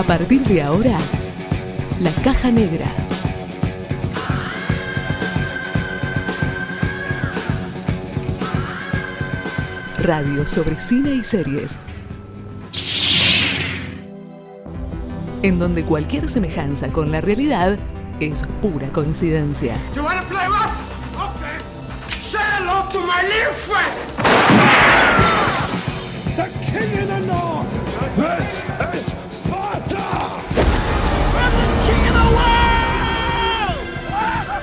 A partir de ahora, La Caja Negra. Radio sobre cine y series. En donde cualquier semejanza con la realidad es pura coincidencia. Play rough? Okay. Say hello to my.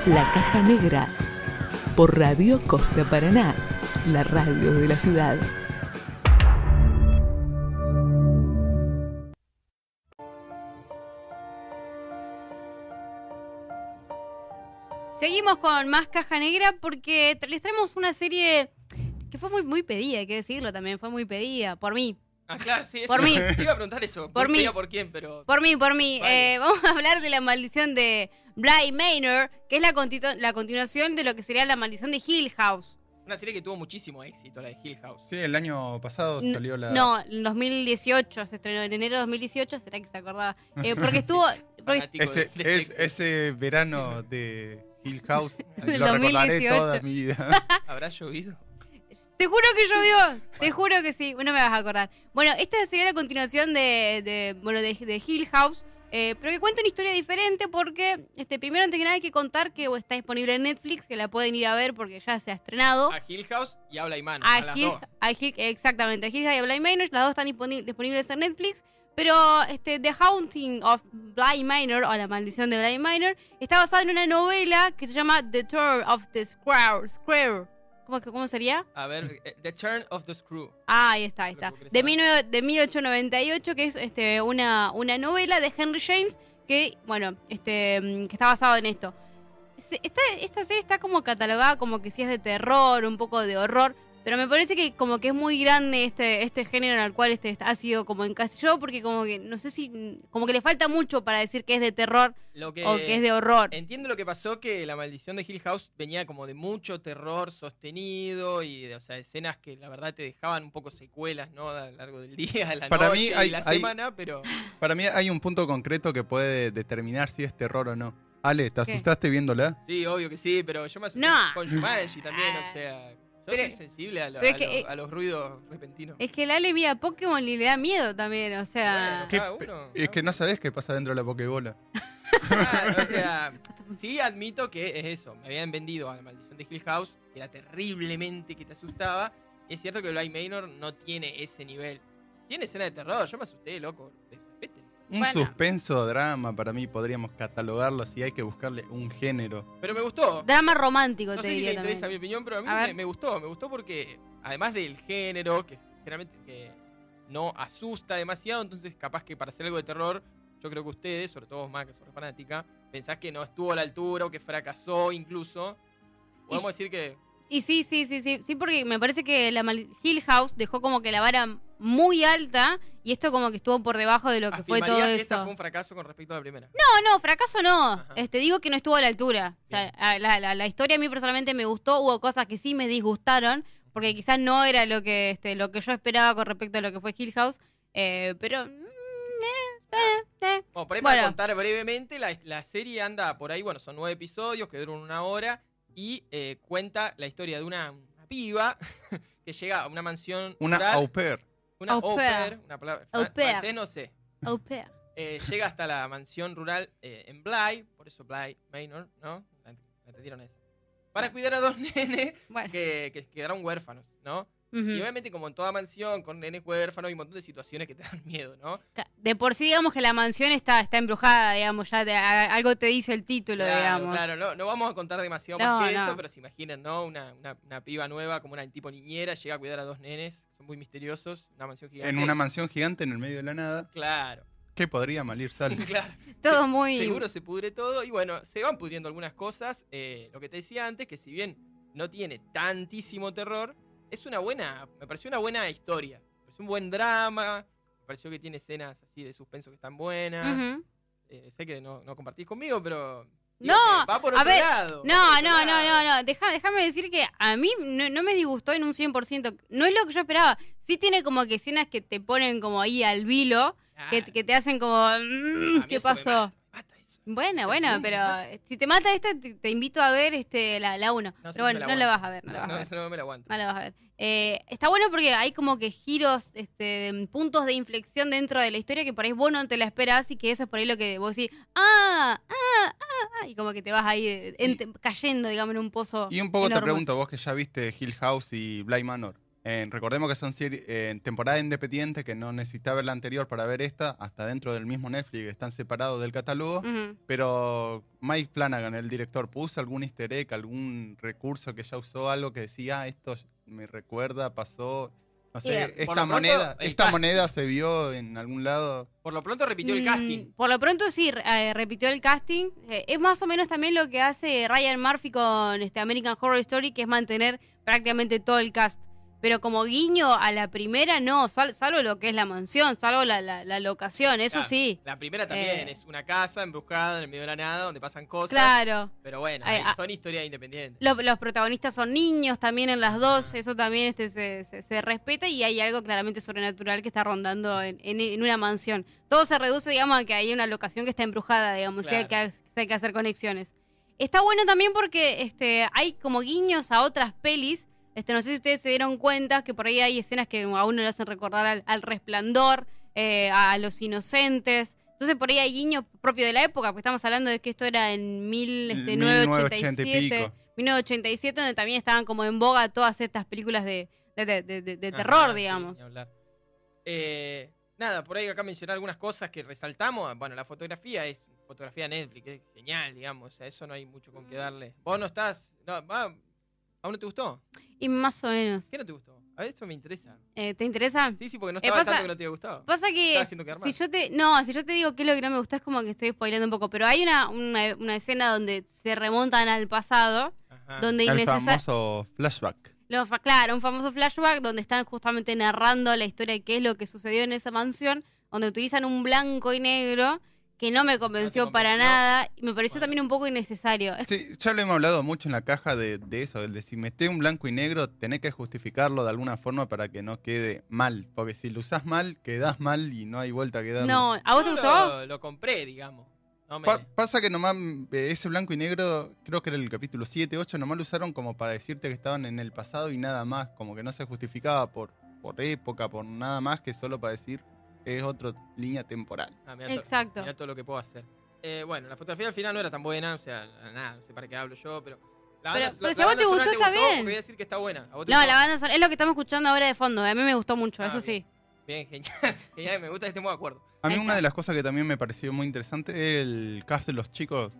La Caja Negra. Por Radio Costa Paraná, la radio de la ciudad. Seguimos con más Caja Negra porque les traemos una serie que fue muy, muy pedida, hay que decirlo también, fue muy pedida por mí. Ah, claro, sí. eso- Por mí. Te iba a preguntar eso. Por mí. ¿Por quién? Pero. Por mí, por mí. Vale. Eh, vamos a hablar de la maldición de Bly Manor, que es la, continu- la continuación de lo que sería la maldición de Hill House. Una serie que tuvo muchísimo éxito, la de Hill House. Sí, el año pasado salió la. No, en 2018, se estrenó en enero de 2018, será que se acordaba. Eh, porque estuvo... porque- Ese, de- de- es, ese verano de Hill House lo recordaré 2018. toda mi vida. ¿Habrá llovido? Te juro que llovió, te juro que sí, no me vas a acordar. Bueno, esta sería la continuación de, de, bueno, de, de Hill House, eh, pero que cuenta una historia diferente porque, este, primero antes que nada hay que contar que está disponible en Netflix, que la pueden ir a ver porque ya se ha estrenado. A Hill House y Habla. A a Hill, a Hill- exactamente, a Hill House y a Bly Manor, las dos están disponi- disponibles en Netflix. Pero este, The Haunting of Bly Manor, o La Maldición de Bly Manor, está basada en una novela que se llama The Tour of the Square. Square. ¿Cómo, ¿Cómo sería? A ver, eh, The Turn of the Screw. Ah, ahí está, ahí está. De, saber. 19 de 1898, que es este, una, una novela de Henry James que, bueno, este, mm, que está basado en esto. Esta, esta serie está como catalogada como que sí es de terror, un poco de horror, pero me parece que como que es muy grande este, este género en el cual este ha sido como encasillado, porque como que, no sé si, como que le falta mucho para decir que es de terror Lo que, o que es de horror. Entiendo lo que pasó, que la maldición de Hill House venía como de mucho terror sostenido y, de, o sea, escenas que la verdad te dejaban un poco secuelas, ¿no? A lo largo del día, de la Para noche mí y la hay- semana, pero... Para mí hay un punto concreto que puede determinar si es terror o no. Ale, ¿te ¿Qué? asustaste viéndola? Sí, obvio que sí, pero yo me asusté No. con Jumanji también, o sea... Yo Pero- soy sensible a, lo- pero es a que, lo- eh, a los ruidos repentinos. Es que el Ale mira Pokémon y le da miedo también, o sea... Bueno, ¿Qué- cada uno, es que no sabes qué pasa dentro de la Pokébola. Claro, o sea, sí admito que es eso. Me habían vendido a la maldición de Hill House, que era terriblemente que te asustaba. Y es cierto que Bly Manor no tiene ese nivel. Tiene escena de terror, yo me asusté, loco. Un Bueno. suspenso drama, para mí podríamos catalogarlo si hay que buscarle un género. Pero me gustó. Drama romántico, No te sé si le interesa también. mi opinión, pero a mí A me, gustó. Me gustó porque, además del género, que generalmente que no asusta demasiado, entonces capaz que para hacer algo de terror, yo creo que ustedes, sobre todo vos más que sos fanática, pensás que no estuvo a la altura o que fracasó incluso. Podemos decir que Y sí, sí, sí, sí, sí, porque me parece que la mal- Hill House dejó como que la vara muy alta y esto como que estuvo por debajo de lo que fue todo que esta eso. fue un fracaso con respecto a la primera. No, no, fracaso no. Ajá. Este, digo que no estuvo a la altura. O sea, la, la- la historia a mí personalmente me gustó, hubo cosas que sí me disgustaron, porque quizás no era lo que, este, lo que yo esperaba con respecto a lo que fue Hill House, eh, pero... mm, eh, eh, eh. Bueno, por ahí Bueno. para contar brevemente, la, la serie anda por ahí, bueno, son nueve episodios que duran una hora y eh, cuenta la historia de una, una piba que llega a una mansión Una rural, au pair. Una Au au pair. una palabra Au pair. francés, no sé. Au pair. Eh, llega hasta la mansión rural eh, en Bly, por eso Bly Manor, ¿no? Entendieron eso. Para cuidar a dos nenes Bueno. que, que quedaron huérfanos, ¿no? Y obviamente como en toda mansión, con nenes huérfanos, hay un montón de situaciones que te dan miedo, ¿no? De por sí, digamos que la mansión está, está embrujada, digamos, ya de- a- algo te dice el título, Claro, digamos. claro, no, no vamos a contar demasiado No, más que no. eso, pero se imaginan, ¿no? Una, una, una piba nueva, como una tipo niñera, llega a cuidar a dos nenes, son muy misteriosos, una mansión gigante. En una mansión gigante en el medio de la nada. Claro, ¿Qué podría malir sal? claro. Todo Se- muy... Seguro se pudre todo y bueno, se van pudriendo algunas cosas. eh, lo que te decía antes, que si bien no tiene tantísimo terror, es una buena, me pareció una buena historia. Me pareció un buen drama, me pareció que tiene escenas así de suspenso que están buenas. Eh, sé que no, no compartís conmigo, pero... No, que va por a otro ver, lado. No, no, no, no, no. Deja- déjame decir que a mí no, no me disgustó en un 100%. No es lo que yo esperaba. Sí tiene como que escenas que te ponen como ahí al vilo. que, Claro. que te hacen como, A "Mm, mí ¿qué pasó? Bueno, bueno, pero si te mata esta, te, te invito a ver este la, la 1. No sé pero si bueno, me no la vas a ver, no la No, vas a ver. no me la aguanto. No la vas a ver. Eh, está bueno porque hay como que giros, este, puntos de inflexión dentro de la historia que por ahí vos no te la esperás y que eso es por ahí lo que vos decís, ah, ah, ah, ah", y como que te vas ahí eh, cayendo, digamos, en un pozo. Y un poco te pregunto, vos que ya viste Hill House y Bly Manor. Eh, recordemos que son eh, temporada independiente, que no necesita ver la anterior para ver esta, hasta dentro del mismo Netflix, que están separados del catálogo. Pero Mike Flanagan, el director, puso algún easter egg, algún recurso que ya usó, algo que decía, "Ah, esto me recuerda, pasó. No sé, Eh, esta pronto, moneda, esta moneda se vio en algún lado. Por lo pronto repitió el Mm, casting. Por lo pronto sí, eh, repitió el casting. Eh, es más o menos también lo que hace Ryan Murphy con este American Horror Story, que es mantener prácticamente todo el cast. Pero como guiño a la primera, no, sal- salvo lo que es la mansión, salvo la, la- la locación, eso Claro, sí. La primera también Eh. es una casa embrujada en el medio de la nada donde pasan cosas. Claro. Pero bueno, Ay, ahí ah. son historias independientes. Lo- los protagonistas son niños también en las dos, eso también este, se, se- se respeta y hay algo claramente sobrenatural que está rondando en, en- en una mansión. Todo se reduce, digamos, a que hay una locación que está embrujada, digamos, que, Claro. hay que hacer conexiones. Está bueno también porque este, hay como guiños a otras pelis. Este, no sé si ustedes se dieron cuenta que por ahí hay escenas que a uno le hacen recordar al, al resplandor, eh, a, los inocentes. Entonces por ahí hay guiños propios de la época, porque estamos hablando de que esto era en mil, este, 1980 y 1987. pico. 1987, donde también estaban como en boga todas estas películas de, de, de- de- de- de Ajá, terror, sí, digamos. Eh, nada, por ahí acá mencionar algunas cosas que resaltamos. Bueno, la fotografía es fotografía Netflix, es genial, digamos. O sea, eso no hay mucho con qué darle. Vos no estás. No, va, ¿Aún no te gustó? Y más o menos. ¿Qué no te gustó? A ver, esto me interesa. Eh, ¿Te interesa? Sí, sí, porque no Eh, estaba pasa- tanto que no te había gustado. Pasa que si yo te no, si yo te digo qué es lo que no me gusta es como que estoy spoileando un poco, pero hay una, una, una escena donde se remontan al pasado, Ajá. donde El famoso flashback. claro, un famoso flashback donde están justamente narrando la historia de qué es lo que sucedió en esa mansión, donde utilizan un blanco y negro que no me convenció para convenció? nada y me pareció Bueno. también un poco innecesario. Es- Sí, ya lo hemos hablado mucho en la caja de, de eso, el de si metés un blanco y negro, tenés que justificarlo de alguna forma para que no quede mal. Porque si lo usás mal, quedás mal y no hay vuelta a quedarlo. No, ¿a vos te gustó? Lo, lo compré, digamos. No me- Pa- pasa que nomás eh, ese blanco y negro, creo que era el capítulo 7, 8, nomás lo usaron como para decirte que estaban en el pasado y nada más, como que no se justificaba por, por época, por nada más que solo para decir que es otra línea temporal. Ah, mirá to- Exacto. mirá todo lo que puedo hacer. Eh, bueno, la fotografía al final no era tan buena, o sea, nada, no sé para qué hablo yo, pero. La Pero- banda- pero la- si a vos te gustó, está bien. Voy a decir que está buena. ¿A vos te No, gustó? la banda sonora es lo que estamos escuchando ahora de fondo. A mí me gustó mucho, Ah, eso bien. sí. Bien, genial. genial, me gusta que estemos de acuerdo. A mí una de las cosas que también me pareció muy interesante es el cast de los chicos.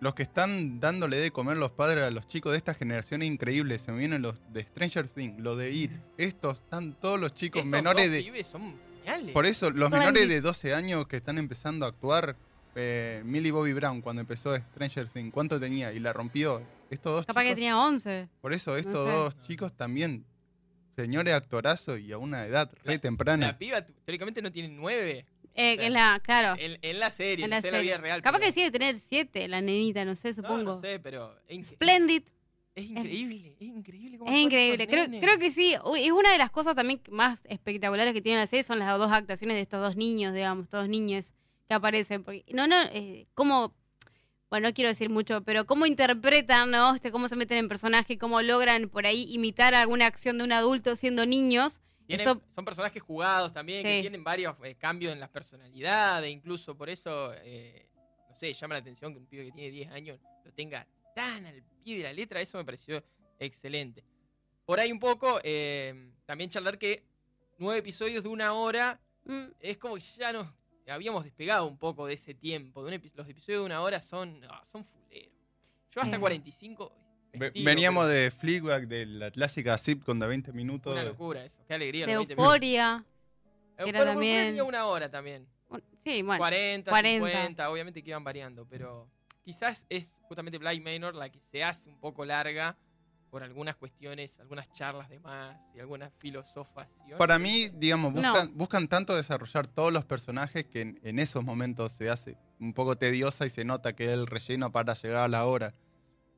Los que están dándole de comer los padres a los chicos de esta generación es increíble. Se me vienen los de Stranger Things, los de It. Estos están todos los chicos Estos menores dos de... pibes son geniales. Por eso, los menores de 12 años que están empezando a actuar, eh, Millie Bobby Brown cuando empezó Stranger Things, ¿cuánto tenía? Y la rompió. Estos dos Capaz que tenía 11. por eso estos sé. dos chicos también, señores actorazos y a una edad re La- temprana. La piba teóricamente no tiene nueve Eh, que es la, claro. en, en la serie, En no la sé en la serie. vida real. Capaz pero- que sí debe tener 7, la nenita, no sé, No, supongo. No, sé, pero Splendid. Es increíble, es increíble cómo Es increíble. Creo, creo que sí. Es una de las cosas también más espectaculares que tiene la serie son las dos actuaciones de estos dos niños, digamos, estos dos niños que aparecen. Porque, no, no, eh, cómo, bueno, no quiero decir mucho, pero cómo interpretan, ¿no? Este, cómo se meten en personaje, cómo logran por ahí imitar alguna acción de un adulto siendo niños. Tienen- Eso- son personajes jugados también, que tienen varios eh, cambios en las personalidades, incluso por eso, eh, no sé, llama la atención que un pibe que tiene 10 años lo tenga tan al pie de la letra, eso me pareció excelente. Por ahí un poco, eh, también charlar que nueve episodios de una hora Mm, es como que ya nos habíamos despegado un poco de ese tiempo. De un epi- los episodios de una hora son, no, son fuleros. Yo hasta Eh. 45... me Ve- tiro, Veníamos pero de Fleabag, de la clásica sitcom de 20 minutos. Una locura eso, qué alegría. de los 20 minutos. euforia. Eh, era bueno, también- tenía una hora también. Sí, bueno. 40, 40. 50, obviamente que iban variando, pero quizás es justamente Blind Manor la que se hace un poco larga por algunas cuestiones, algunas charlas de más y algunas filosofaciones. Para mí, digamos, No. buscan, buscan tanto desarrollar todos los personajes que en, en esos momentos se hace un poco tediosa y se nota que es el relleno para llegar a la hora.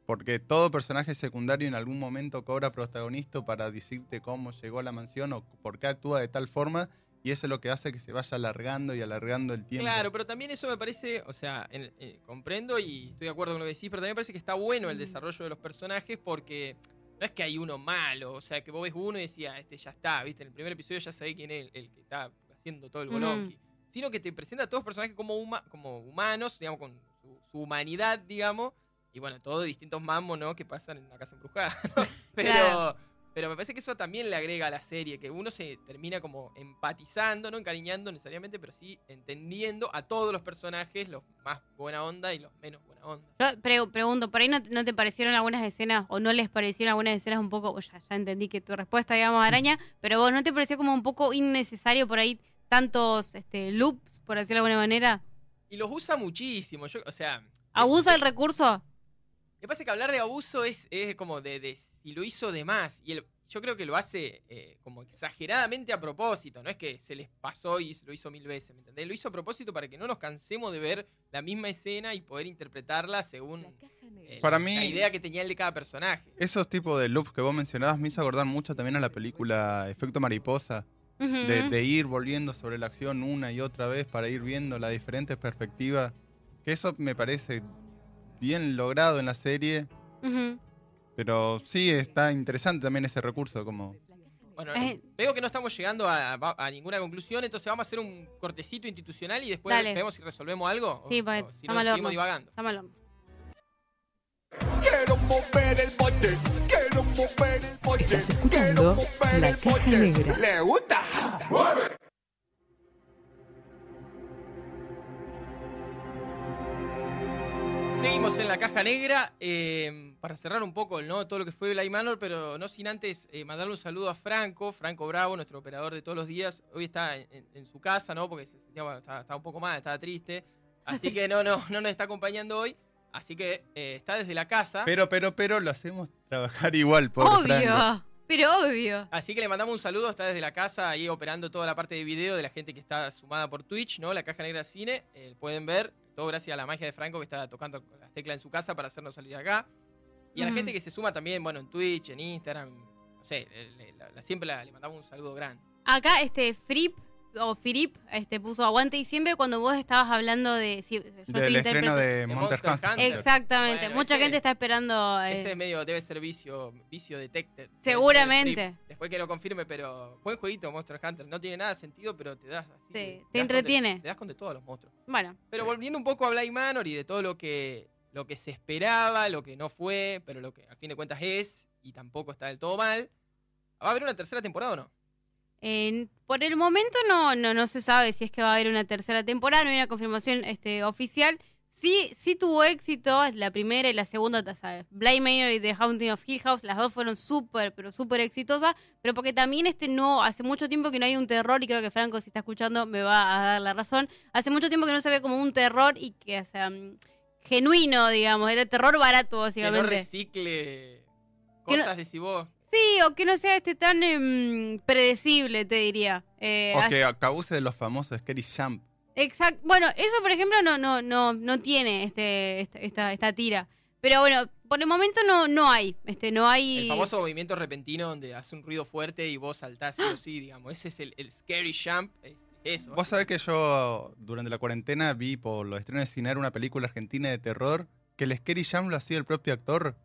Porque todo personaje secundario en algún momento cobra protagonista para decirte cómo llegó a la mansión o por qué actúa de tal forma Y eso es lo que hace que se vaya alargando y alargando el tiempo. Claro, pero también eso me parece, o sea, en- eh, comprendo y estoy de acuerdo con lo que decís, pero también me parece que está bueno el desarrollo de los personajes porque no es que hay uno malo, o sea, que vos ves uno y decías, este ya está, ¿viste? En el primer episodio ya sabés quién es el, el que está haciendo todo el Ujú. bolonqui. Sino que te presenta a todos los personajes como, huma- como humanos, digamos, con su, su humanidad, digamos, y bueno, todos distintos mamos, ¿no? Que pasan en una casa embrujada, ¿no? Pero, Claro. Pero me parece que eso también le agrega a la serie, que uno se termina como empatizando, no encariñando necesariamente, pero sí entendiendo a todos los personajes, los más buena onda y los menos buena onda. Yo pre- pregunto, ¿por ahí no, no te parecieron algunas escenas o no les parecieron algunas escenas un poco, ya, ya entendí que tu respuesta, digamos, araña, pero vos no te pareció como un poco innecesario por ahí tantos este, loops, por decirlo de alguna manera? Y los usa muchísimo, yo, o sea... ¿Abusa es- el recurso? Me parece que hablar de abuso es, es como de, de si lo hizo de más. Y yo creo que lo hace eh, como exageradamente a propósito. No es que se les pasó y se lo hizo mil veces, ¿me entendés? Lo hizo a propósito para que no nos cansemos de ver la misma escena y poder interpretarla según eh, Para la mí- idea que tenía él de cada personaje. Esos tipos de loops que vos mencionabas me hizo acordar mucho también a la película Efecto Mariposa, de ir volviendo sobre la acción una y otra vez para ir viendo las diferentes perspectivas. Que eso me parece bien logrado en la serie, pero sí está interesante también ese recurso, como Bueno, Eh. veo que no estamos llegando a, a- a ninguna conclusión, entonces vamos a hacer un cortecito institucional y después Dale. vemos si resolvemos algo. o- Sí, porque o si estamos no, seguimos divagando. Quiero mover el bote, quiero mover el bote. Estás escuchando quiero mover La el Caja bote. Negra. ¿Le gusta? ¡Mueve! Seguimos en la caja negra eh, para cerrar un poco ¿no? todo lo que fue Bly Manor, pero no sin antes eh, mandarle un saludo a Franco, Franco Bravo, nuestro operador de todos los días. Hoy está en, su casa, ¿no? Porque estaba un poco mal, estaba triste. Así que no, no, no nos está acompañando hoy. Así que eh, está desde la casa. Pero, pero, pero lo hacemos trabajar igual, Franco. Obvio, pero obvio. Así que le mandamos un saludo, está desde la casa ahí operando toda la parte de video de la gente que está sumada por Twitch, ¿no? La caja negra cine, eh, pueden ver, todo gracias a la magia de Franco que está tocando las teclas en su casa para hacernos salir acá. Y a la gente que se suma también, bueno, en Twitch, en Instagram, no sé, le- le- la- la- siempre la- le mandamos un saludo grande. Acá, este, Frip, o Firip, este, puso aguante diciembre cuando vos estabas hablando de... si- yo te Del estreno de Monster Monster Hunter. Hunter. Exactamente. Bueno, Mucha ese- gente está esperando... eh, Ese es medio, debe ser vicio, vicio detected. Seguramente. Después que lo confirme, pero buen jueguito Monster Hunter. No tiene nada de sentido, pero te das así. Te- le te das con de- entretiene. Le das con de todos los monstruos. Bueno, Pero volviendo un poco a Bly Manor y de todo lo que, lo que se esperaba, lo que no fue, pero lo que al fin de cuentas es, y tampoco está del todo mal. ¿Va a haber una tercera temporada o no? En- por el momento no, no, no se sabe si es que va a haber una tercera temporada, no hay una confirmación este, oficial. Sí, sí tuvo éxito la primera y la segunda, sea, Bly Manor y The Haunting of Hill House, las dos fueron súper, pero súper exitosas, pero porque también este no, hace mucho tiempo que no hay un terror, y creo que Franco, si está escuchando, me va a dar la razón, hace mucho tiempo que no se ve como un terror y que, o sea, mm, genuino, digamos, era terror barato, Que no básicamente. recicle Que no- cosas de si vos. Sí, o que no sea este tan em, predecible, te diría. Eh, O que abuse de los famosos Scary Jump. Exacto. Bueno, eso por ejemplo no, no, no, no tiene este, esta, esta, esta tira. Pero bueno, por el momento no, no hay. Este, no hay. El famoso movimiento repentino donde hace un ruido fuerte y vos saltás sí o sí, digamos. Ese es el, el scary jump. Es eso. Vos sabés que yo durante la cuarentena vi por los estrenos de cine una película argentina de terror que el Scary Jump lo hacía el propio actor.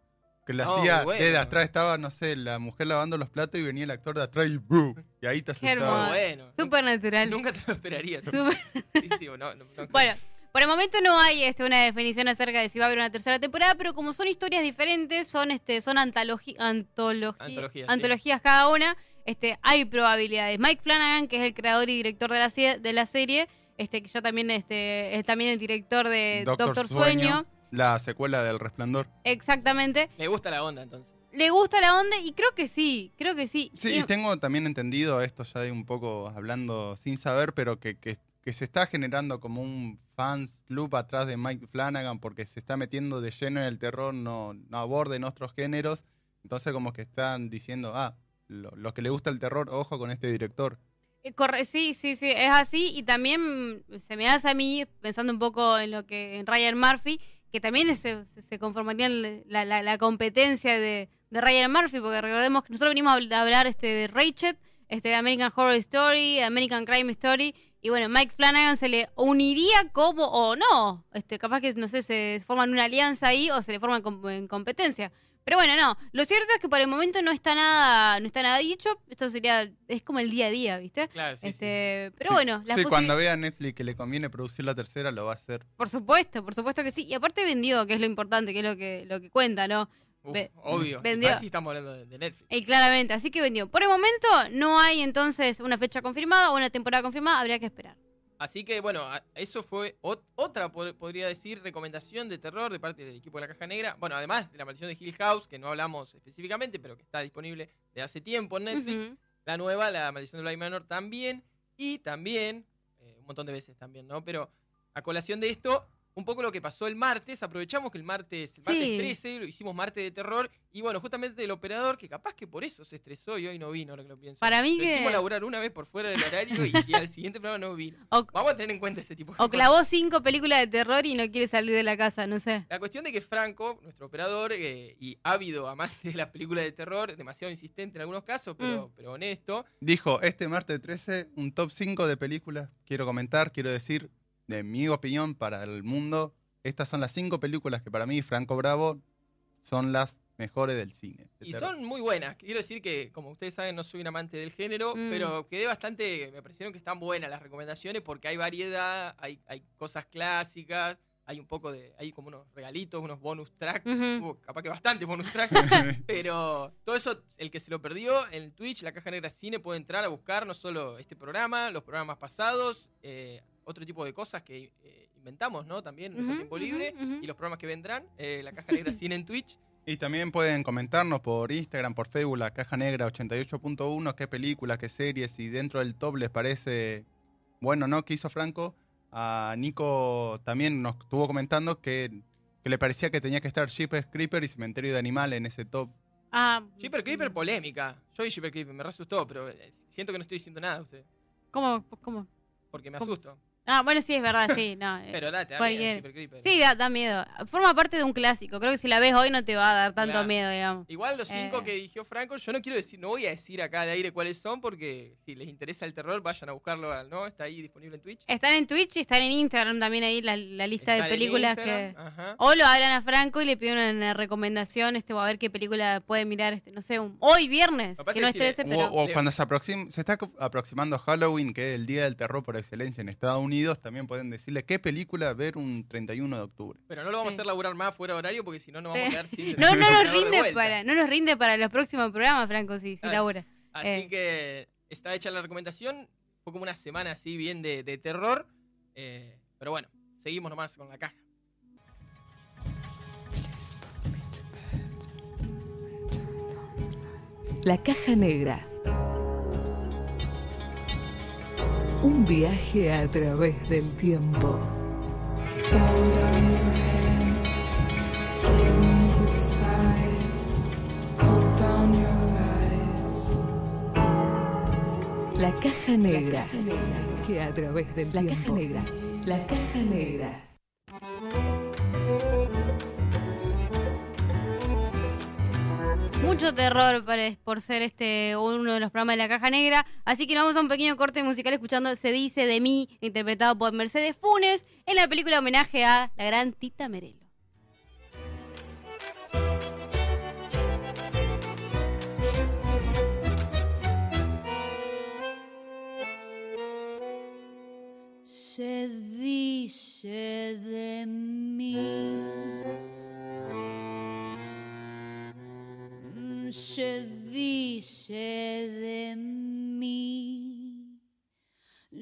Que lo Oh, hacía bueno. desde atrás, estaba, no sé, la mujer lavando los platos y venía el actor de atrás y ¡bum! Y ahí te asustaba. hermoso. bueno. Súper natural. Nunca te lo esperarías. Súper- Sí, sí, no, no- no creo. Bueno, por el momento no hay este, una definición acerca de si va a haber una tercera temporada, pero como son historias diferentes, son este, son antologi- antologi- Antologías, sí. antologías cada una, este, hay probabilidades. Mike Flanagan, que es el creador y director de la, se- de la serie, este, que ya también este, es también el director de Doctor, Sueño. La secuela del Resplandor. Exactamente. Me gusta la onda entonces. Le gusta la onda y creo que sí, creo que sí. Sí, Y- y tengo también entendido esto ya de un poco hablando sin saber, pero que, que, que se está generando como un fans club atrás de Mike Flanagan porque se está metiendo de lleno en el terror, no, no aborden otros géneros. Entonces como que están diciendo, ah, lo, los que le gusta el terror, ojo con este director. Eh, Corre, sí, sí, sí, es así. Y también se me hace a mí, pensando un poco en lo que en Ryan Murphy, que también se, se, se conformaría la, la- competencia de, de Ryan Murphy, porque recordemos que nosotros venimos a habl- a hablar este, de Rachel, este, de American Horror Story, American Crime Story. Y bueno, Mike Flanagan se le uniría como, o no, este, capaz que, no sé, se forman una alianza ahí o se le forman en competencia. Pero bueno, no, lo cierto es que por el momento no está nada, no está nada dicho, esto sería, es como el día a día, ¿viste? Claro, sí, sí. este, Pero Sí. bueno, las Sí, cuando vea a Netflix que le conviene producir la tercera, lo va a hacer. por supuesto, por supuesto que sí. Y aparte vendió, que es lo importante, que es lo que, lo que cuenta, ¿no? Uf, Ve- obvio. vendió. Casi estamos hablando de, de Netflix. Y claramente, así que vendió. Por el momento no hay entonces una fecha confirmada o una temporada confirmada, habría que esperar. Así que bueno, eso fue ot- otra, pod- podría decir, recomendación de terror de parte del equipo de la Caja Negra. Bueno, además de la maldición de Hill House, que no hablamos específicamente, pero que está disponible de hace tiempo en Netflix. La nueva, la maldición de Bly Manor también. Y también, eh, un montón de veces también, ¿no? Pero a colación de esto, un poco lo que pasó el martes. Aprovechamos que el martes, el martes Sí. 13, lo hicimos martes de terror. Y bueno, justamente el operador, que capaz que por eso se estresó y hoy no vino, ahora que lo pienso. Para mí Lo que- hicimos laburar una vez por fuera del horario y, y al siguiente programa no vino. O, Vamos a tener en cuenta ese tipo de o cosas. clavó cinco películas de terror y no quiere salir de la casa, no sé. La cuestión de que Franco, nuestro operador, eh, y ávido amante de las películas de terror, demasiado insistente en algunos casos, pero, Mm. pero honesto, Dijo, este martes 13, un top 5 de películas. Quiero comentar, quiero decir, de mi opinión para el mundo, estas son las 5 películas que para mí, Franco Bravo, son las mejores del cine. de Y terror. son muy buenas. Quiero decir que, como ustedes saben, no soy un amante del género, Mm. pero quedé bastante. Me parecieron que están buenas las recomendaciones porque hay variedad, hay, hay cosas clásicas, hay un poco de. Hay como unos regalitos, unos bonus tracks. Uh, capaz que bastante bonus tracks. pero todo eso, el que se lo perdió en Twitch, la Caja Negra Cine, puede entrar a buscar no solo este programa, los programas pasados, eh, otro tipo de cosas que eh, inventamos, ¿no? También en nuestro tiempo libre. Y los programas que vendrán, eh, la Caja Negra Cine en Twitch. Y también pueden comentarnos por Instagram, por Facebook, la Caja Negra 88.1, qué películas, qué series, y dentro del top les parece bueno, ¿no? ¿Qué hizo Franco? A Nico también nos estuvo comentando que, que le parecía que tenía que estar Jeepers Creeper y Cementerio de Animales en ese top. Ah, Shipper Creeper, polémica. Yo vi Shipper Creeper, me re asustó, pero eh, siento que no estoy diciendo nada a usted. ¿Cómo? ¿Cómo? Porque me ¿Cómo? asusto. Ah, bueno, sí, es verdad, sí. No, eh, Pero date, da cualquier- miedo Shipper Creeper. sí, da, da miedo. Forma parte de un clásico. Creo que si la ves hoy no te va a dar tanto Claro. miedo, digamos. Igual los cinco Eh. que eligió Franco, yo no quiero decir, no voy a decir acá de aire cuáles son, porque si les interesa el terror, vayan a buscarlo, ¿no? Está ahí disponible en Twitch. Están en Twitch y están en Instagram también ahí la, la lista de películas que... Ajá. O lo hablan a Franco y le piden una recomendación, este, o a ver qué película puede mirar, este, no sé, un- hoy viernes, que no es decirle, 13, O, pero... o Leo. cuando se, aproxim- se está aproximando Halloween, que es el día del terror por excelencia en Estados Unidos, también pueden decirle qué película ver un 31 de octubre. Pero no lo vamos Sí. a hacer laburar más fuera de horario, porque si no, nos vamos a quedar sin. No, no nos rinde para, no nos rinde para los próximos programas, Franco, si, si Ah. labura. Así Eh. que está hecha la recomendación. Fue como una semana así bien de, de terror. eh, pero bueno, seguimos nomás con la caja. La caja negra. Un viaje a través del tiempo. La caja negra. Que a través del tiempo. La caja negra. La caja negra. Mucho terror para- por ser este uno de los programas de la caja negra. Así que nos vamos a un pequeño corte musical escuchando Se dice de mí, interpretado por Mercedes Funes, en la película homenaje a la gran Tita Merelo. Se dice de mí. Se dice de mí.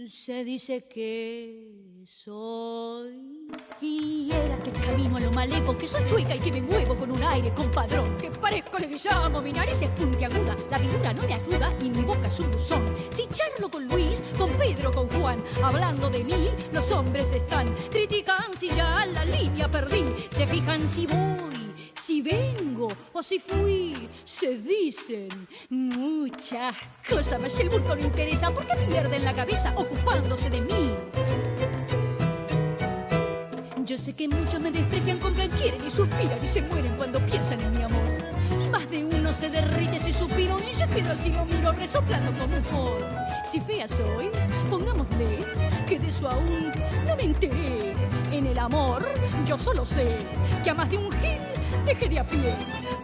Se dice que soy fiera, que camino a lo malevo, que soy chueca y que me muevo con un aire compadrón, que parezco leguizamo, mi nariz es puntiaguda, la figura no me ayuda y mi boca es un buzón. Si charlo con Luis, con Pedro, con Juan, hablando de mí, los hombres están, critican si ya la línea perdí, se fijan si voy, si o si fui, se dicen muchas cosas, mas el bulto no interesa porque pierden la cabeza ocupándose de mí. Yo sé que muchos me desprecian, compran, quieren y suspiran y se mueren cuando piensan en mi amor. Más de uno se derrite si suspiro y se queda si lo miro resoplando como un Ford. Si fea soy, pongámosle que de eso aún no me enteré. En el amor, yo solo sé que a más de un gil deje de a pie.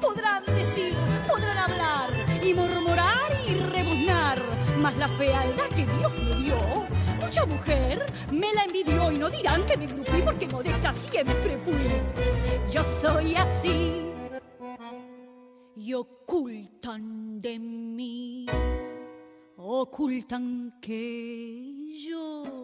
Podrán decir, podrán hablar y murmurar y rebuznar, mas la fealdad que Dios me dio, mucha mujer me la envidió y no dirán que me grupí porque modesta siempre fui. Yo soy así y ocultan de mí, ocultan que yo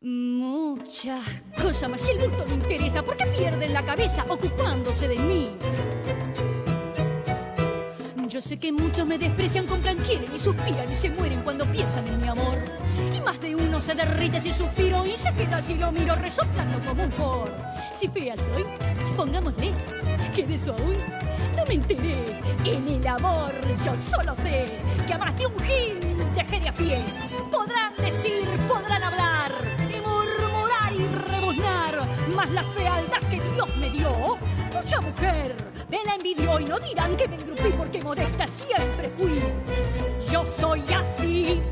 muchas cosas, mas si el bulto le interesa, ¿por qué pierden la cabeza ocupándose de mí? Yo sé que muchos me desprecian, compran, quieren y suspiran y se mueren cuando piensan en mi amor. Y más de uno se derrite si suspiro y se queda si lo miro resoplando como un Ford. Si fea soy, pongámosle que de eso aún no me enteré. En el amor yo solo sé que a más de un gil dejé de a pie. Podrán decir, mucha mujer me la envidió y no dirán que me engrupí porque modesta siempre fui. Yo soy así